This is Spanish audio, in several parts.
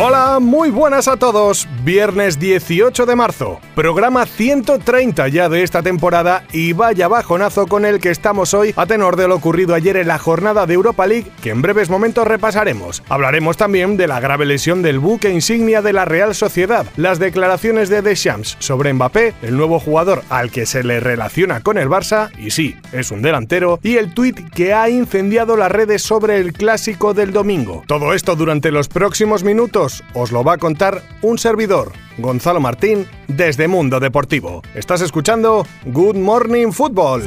Hola, muy buenas a todos. Viernes 18 de marzo, programa 130 ya de esta temporada y vaya bajonazo con el que estamos hoy a tenor de lo ocurrido ayer en la jornada de Europa League que en breves momentos repasaremos. Hablaremos también de la grave lesión del buque insignia de la Real Sociedad, las declaraciones de Deschamps sobre Mbappé, el nuevo jugador al que se le relaciona con el Barça, y sí, es un delantero, y el tuit que ha incendiado las redes sobre el clásico del domingo. Todo esto durante los próximos minutos os lo va a contar un servidor, Gonzalo Martín, desde Mundo Deportivo. Estás escuchando Good Morning Football.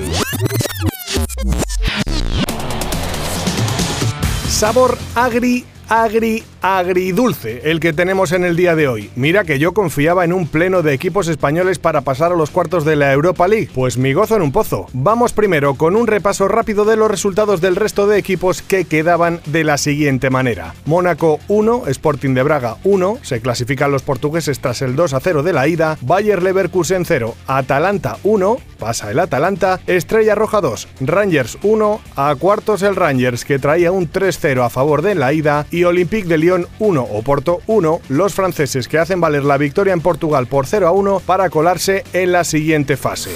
Sabor agri agri agridulce el que tenemos en el día de hoy. Mira que yo confiaba en un pleno de equipos españoles para pasar a los cuartos de la Europa League, pues mi gozo en un pozo. Vamos primero con un repaso rápido de los resultados del resto de equipos que quedaban de la siguiente manera. Mónaco 1, Sporting de Braga 1, se clasifican los portugueses tras el 2 a 0 de la ida, Bayer Leverkusen 0, Atalanta 1, pasa el Atalanta, Estrella Roja 2, Rangers 1, a cuartos el Rangers que traía un 3-0 a favor de la ida y Olympique de Lyon 1, Oporto 1, los franceses que hacen valer la victoria en Portugal por 0 a 1 para colarse en la siguiente fase.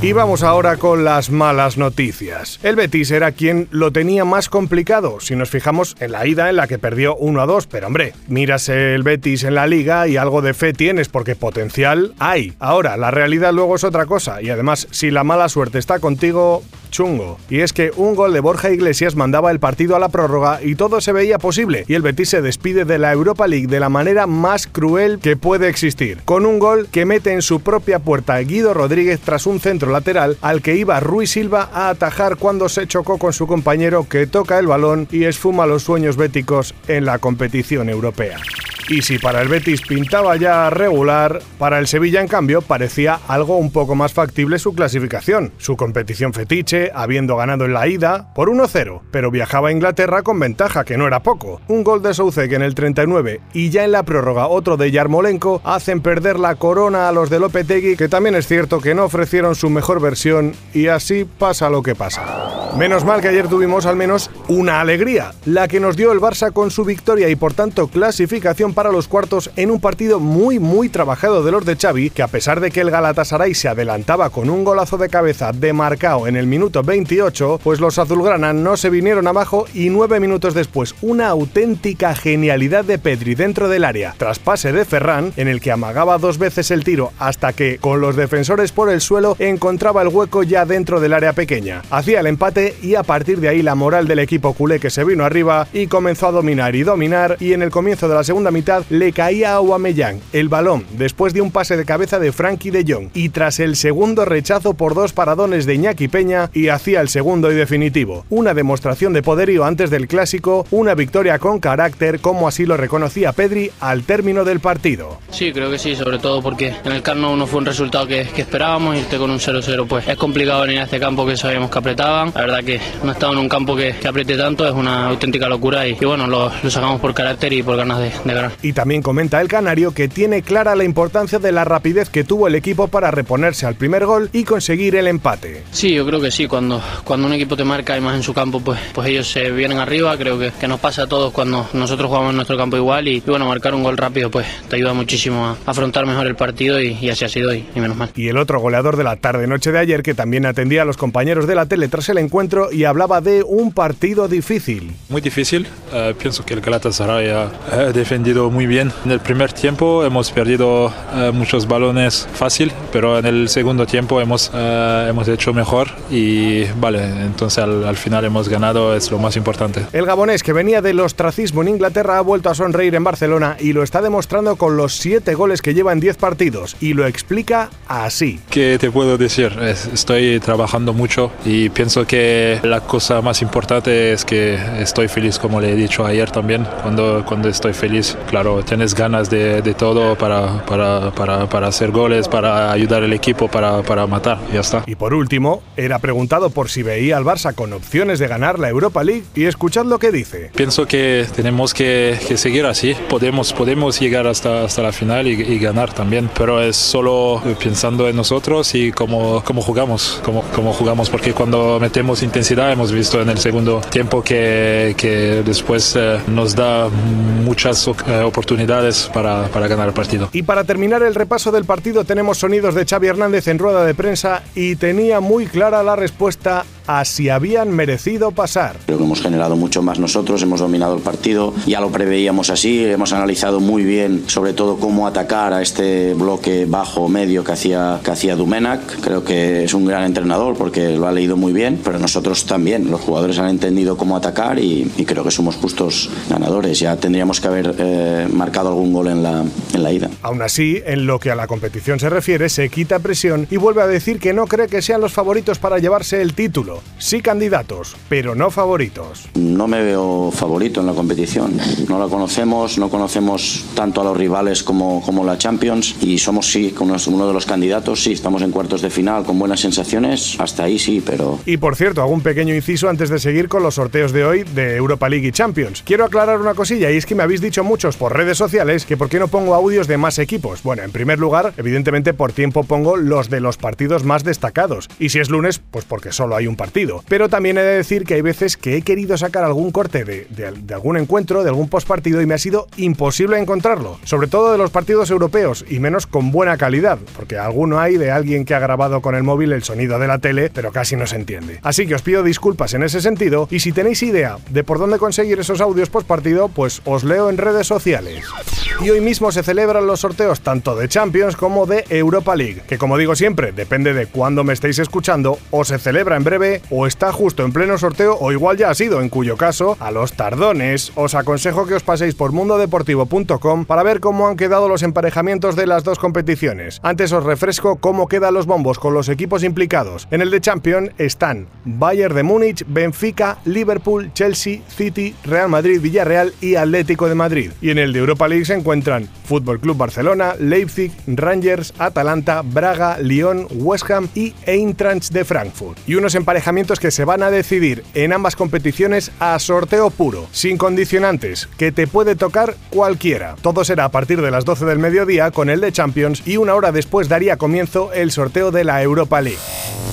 Y vamos ahora con las malas noticias. El Betis era quien lo tenía más complicado, si nos fijamos en la ida en la que perdió 1 a 2, pero hombre, miras el Betis en la liga y algo de fe tienes porque potencial hay. Ahora, la realidad luego es otra cosa y además si la mala suerte está contigo, chungo. Y es que un gol de Borja Iglesias mandaba el partido a la prórroga y todo se veía posible y el Betis se despide de la Europa League de la manera más cruel que puede existir, con un gol que mete en su propia puerta Guido Rodríguez tras un centro lateral al que iba Ruiz Silva a atajar cuando se chocó con su compañero que toca el balón y esfuma los sueños béticos en la competición europea. Y si para el Betis pintaba ya regular, para el Sevilla en cambio parecía algo un poco más factible su clasificación. Su competición fetiche, habiendo ganado en la ida por 1-0, pero viajaba a Inglaterra con ventaja, que no era poco. Un gol de Soucek en el 39 y ya en la prórroga otro de Yarmolenko hacen perder la corona a los de Lopetegui, que también es cierto que no ofrecieron su mejor versión y así pasa lo que pasa. Menos mal que ayer tuvimos al menos una alegría, la que nos dio el Barça con su victoria y por tanto clasificación para los cuartos en un partido muy muy trabajado de los de Xavi, que a pesar de que el Galatasaray se adelantaba con un golazo de cabeza de Marcao en el minuto 28, pues los azulgrana no se vinieron abajo y nueve minutos después una auténtica genialidad de Pedri dentro del área, tras pase de Ferran, en el que amagaba dos veces el tiro hasta que, con los defensores por el suelo, encontraba el hueco ya dentro del área pequeña. Hacía el empate y a partir de ahí la moral del equipo culé que se vino arriba y comenzó a dominar y dominar y en el comienzo de la segunda mitad le caía a Aubameyang el balón después de un pase de cabeza de Frankie de Jong y tras el segundo rechazo por dos paradones de Iñaki Peña y hacía el segundo y definitivo. Una demostración de poderío antes del clásico, una victoria con carácter como así lo reconocía Pedri al término del partido. Sí, creo que sí, sobre todo porque en el Carno no fue un resultado que, esperábamos, irte con un 0-0 pues es complicado venir a este campo que sabíamos que apretaban, la verdad que no estado en un campo que, que apriete tanto, es una auténtica locura y, bueno, lo, sacamos por carácter y por ganas de, de ganar. Y también comenta el canario que tiene clara la importancia de la rapidez que tuvo el equipo para reponerse al primer gol y conseguir el empate. Sí, yo creo que sí, cuando, cuando un equipo te marca y más en su campo, pues, pues ellos se vienen arriba, creo que, que nos pasa a todos cuando nosotros jugamos en nuestro campo igual y, bueno, marcar un gol rápido pues te ayuda muchísimo a afrontar mejor el partido y, así ha sido y, y, menos mal. Y el otro goleador de la tarde-noche de ayer que también atendía a los compañeros de la tele tras el encuentro y hablaba de un partido difícil. Muy difícil, uh, pienso que el Galatasaray ha defendido muy bien en el primer tiempo hemos perdido uh, muchos balones fácil, pero en el segundo tiempo hemos, uh, hemos hecho mejor y vale, entonces al, al, final hemos ganado, es lo más importante. El gabonés que venía del ostracismo en Inglaterra ha vuelto a sonreír en Barcelona y lo está demostrando con los siete goles que lleva en 10 partidos y lo explica así. ¿Qué te puedo decir? Estoy trabajando mucho y pienso que la cosa más importante es que estoy feliz, como le he dicho ayer también, cuando, cuando estoy feliz claro, tienes ganas de, de todo para, para, para, para, hacer goles, para ayudar al equipo, para, para matar, y ya está. Y por último, era preguntado por si veía al Barça con opciones de ganar la Europa League y escuchad lo que dice. Pienso que tenemos que, que seguir así, podemos, podemos llegar hasta, hasta la final y, y, ganar también, pero es solo pensando en nosotros y cómo, cómo jugamos, cómo, cómo jugamos, porque cuando metemos intensidad hemos visto en el segundo tiempo que, que después eh, nos da muchas eh, oportunidades para, para, ganar el partido. Y para terminar el repaso del partido tenemos sonidos de Xavi Hernández en rueda de prensa y tenía muy clara la respuesta a si habían merecido pasar. Creo que hemos generado mucho más nosotros, hemos dominado el partido, ya lo preveíamos así, hemos analizado muy bien sobre todo cómo atacar a este bloque bajo medio que hacía, que hacía Dumenac. Creo que es un gran entrenador porque lo ha leído muy bien, pero nosotros también, los jugadores han entendido cómo atacar y, y creo que somos justos ganadores. Ya tendríamos que haber eh, marcado algún gol en la, en la ida. Aún así, en lo que a la competición se refiere, se quita presión y vuelve a decir que no cree que sean los favoritos para llevarse el título. Sí candidatos, pero no favoritos. No me veo favorito en la competición. No la conocemos, no conocemos tanto a los rivales como, como la Champions y somos sí uno de los candidatos. Sí, estamos en cuartos de final con buenas sensaciones. Hasta ahí sí, pero... Y por cierto, hago un pequeño inciso antes de seguir con los sorteos de hoy de Europa League y Champions. Quiero aclarar una cosilla y es que me habéis dicho muchos por redes sociales que por qué no pongo audios de más equipos. Bueno, en primer lugar, evidentemente por tiempo pongo los de los partidos más destacados. Y si es lunes, pues porque solo hay un partido. Pero también he de decir que hay veces que he querido sacar algún corte de, de, algún encuentro, de algún postpartido y me ha sido imposible encontrarlo. Sobre todo de los partidos europeos y menos con buena calidad, porque alguno hay de alguien que ha grabado con el móvil el sonido de la tele, pero casi no se entiende. Así que os pido disculpas en ese sentido y si tenéis idea de por dónde conseguir esos audios postpartido, pues os leo en redes sociales. Y hoy mismo se celebran los sorteos tanto de Champions como de Europa League, que como digo siempre, depende de cuándo me estéis escuchando, o se celebra en breve o está justo en pleno sorteo o igual ya ha sido, en cuyo caso, a los tardones, os aconsejo que os paséis por mundodeportivo.com para ver cómo han quedado los emparejamientos de las dos competiciones. Antes os refresco cómo quedan los bombos con los equipos implicados. En el de Champions están Bayern de Múnich, Benfica, Liverpool, Chelsea, City, Real Madrid, Villarreal y Atlético de Madrid. Y en el de Europa League se encuentran Fútbol Club Barcelona, Leipzig, Rangers, Atalanta, Braga, Lyon, West Ham y Eintracht de Frankfurt. Y unos emparejamientos que se van a decidir en ambas competiciones a sorteo puro, sin condicionantes, que te puede tocar cualquiera. Todo será a partir de las 12 del mediodía con el de Champions y una hora después daría comienzo el sorteo de la Europa League.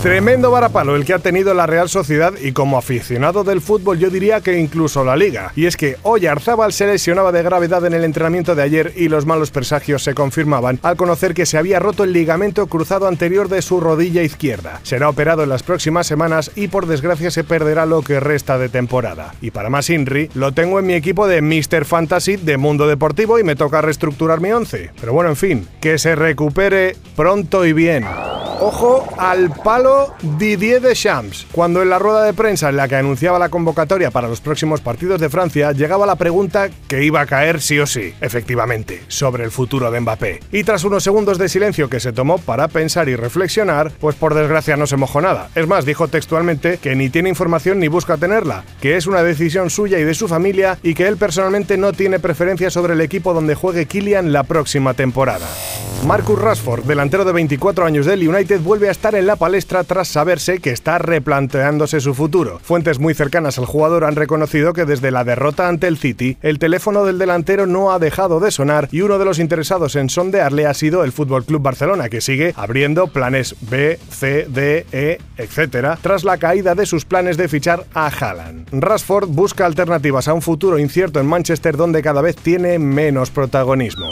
Tremendo varapalo el que ha tenido la Real Sociedad y como aficionado del fútbol yo diría que incluso la liga. Y es que hoy Arzábal se lesionaba de gravedad en el entrenamiento de ayer y los malos presagios se confirmaban al conocer que se había roto el ligamento cruzado anterior de su rodilla izquierda. Será operado en las próximas semanas y por desgracia se perderá lo que resta de temporada. Y para más Inri, lo tengo en mi equipo de Mr. Fantasy de Mundo Deportivo y me toca reestructurar mi once. Pero bueno, en fin, que se recupere pronto y bien. Ojo al palo Didier Deschamps. Cuando en la rueda de prensa en la que anunciaba la convocatoria para los próximos partidos de Francia llegaba la pregunta que iba a caer sí o sí, efectivamente, sobre el futuro de Mbappé. Y tras unos segundos de silencio que se tomó para pensar y reflexionar, pues por desgracia no se mojó nada. Es más, dijo textualmente que ni tiene información ni busca tenerla, que es una decisión suya y de su familia y que él personalmente no tiene preferencia sobre el equipo donde juegue Kylian la próxima temporada. Marcus Rashford, delantero de 24 años del United, vuelve a estar en la palestra tras saberse que está replanteándose su futuro. Fuentes muy cercanas al jugador han reconocido que desde la derrota ante el City, el teléfono del delantero no ha dejado de sonar y uno de los interesados en sondearle ha sido el Fútbol Club Barcelona, que sigue abriendo planes B, C, D, E, etc., tras la caída de sus planes de fichar a Haaland. Rashford busca alternativas a un futuro incierto en Manchester donde cada vez tiene menos protagonismo.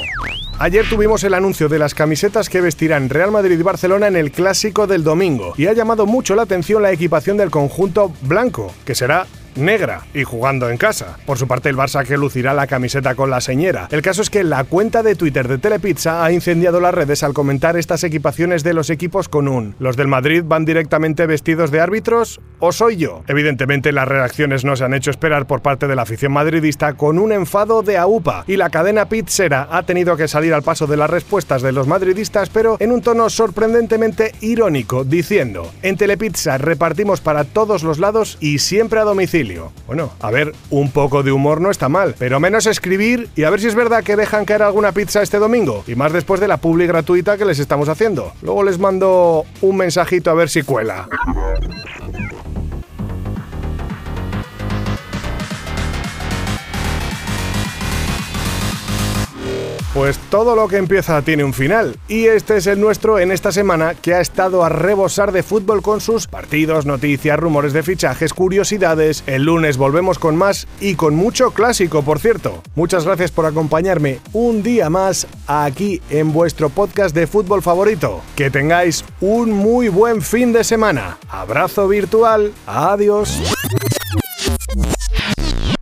Ayer tuvimos el anuncio de las camisetas que vestirán Real Madrid y Barcelona en el clásico del domingo y ha llamado mucho la atención la equipación del conjunto blanco, que será negra y jugando en casa. Por su parte, el Barça que lucirá la camiseta con la señera. El caso es que la cuenta de Twitter de Telepizza ha incendiado las redes al comentar estas equipaciones de los equipos con un ¿Los del Madrid van directamente vestidos de árbitros o soy yo? Evidentemente, las reacciones no se han hecho esperar por parte de la afición madridista con un enfado de AUPA y la cadena Pizzera ha tenido que salir al paso de las respuestas de los madridistas, pero en un tono sorprendentemente irónico, diciendo: En Telepizza repartimos para todos los lados y siempre a domicilio. Bueno, a ver, un poco de humor no está mal, pero menos escribir y a ver si es verdad que dejan caer alguna pizza este domingo, y más después de la publi gratuita que les estamos haciendo. Luego les mando un mensajito a ver si cuela. Pues todo lo que empieza tiene un final, y este es el nuestro en esta semana que ha estado a rebosar de fútbol con sus partidos, noticias, rumores de fichajes, curiosidades. El lunes volvemos con más y con mucho clásico, por cierto. Muchas gracias por acompañarme un día más aquí en vuestro podcast de fútbol favorito. Que tengáis un muy buen fin de semana. Abrazo virtual. Adiós.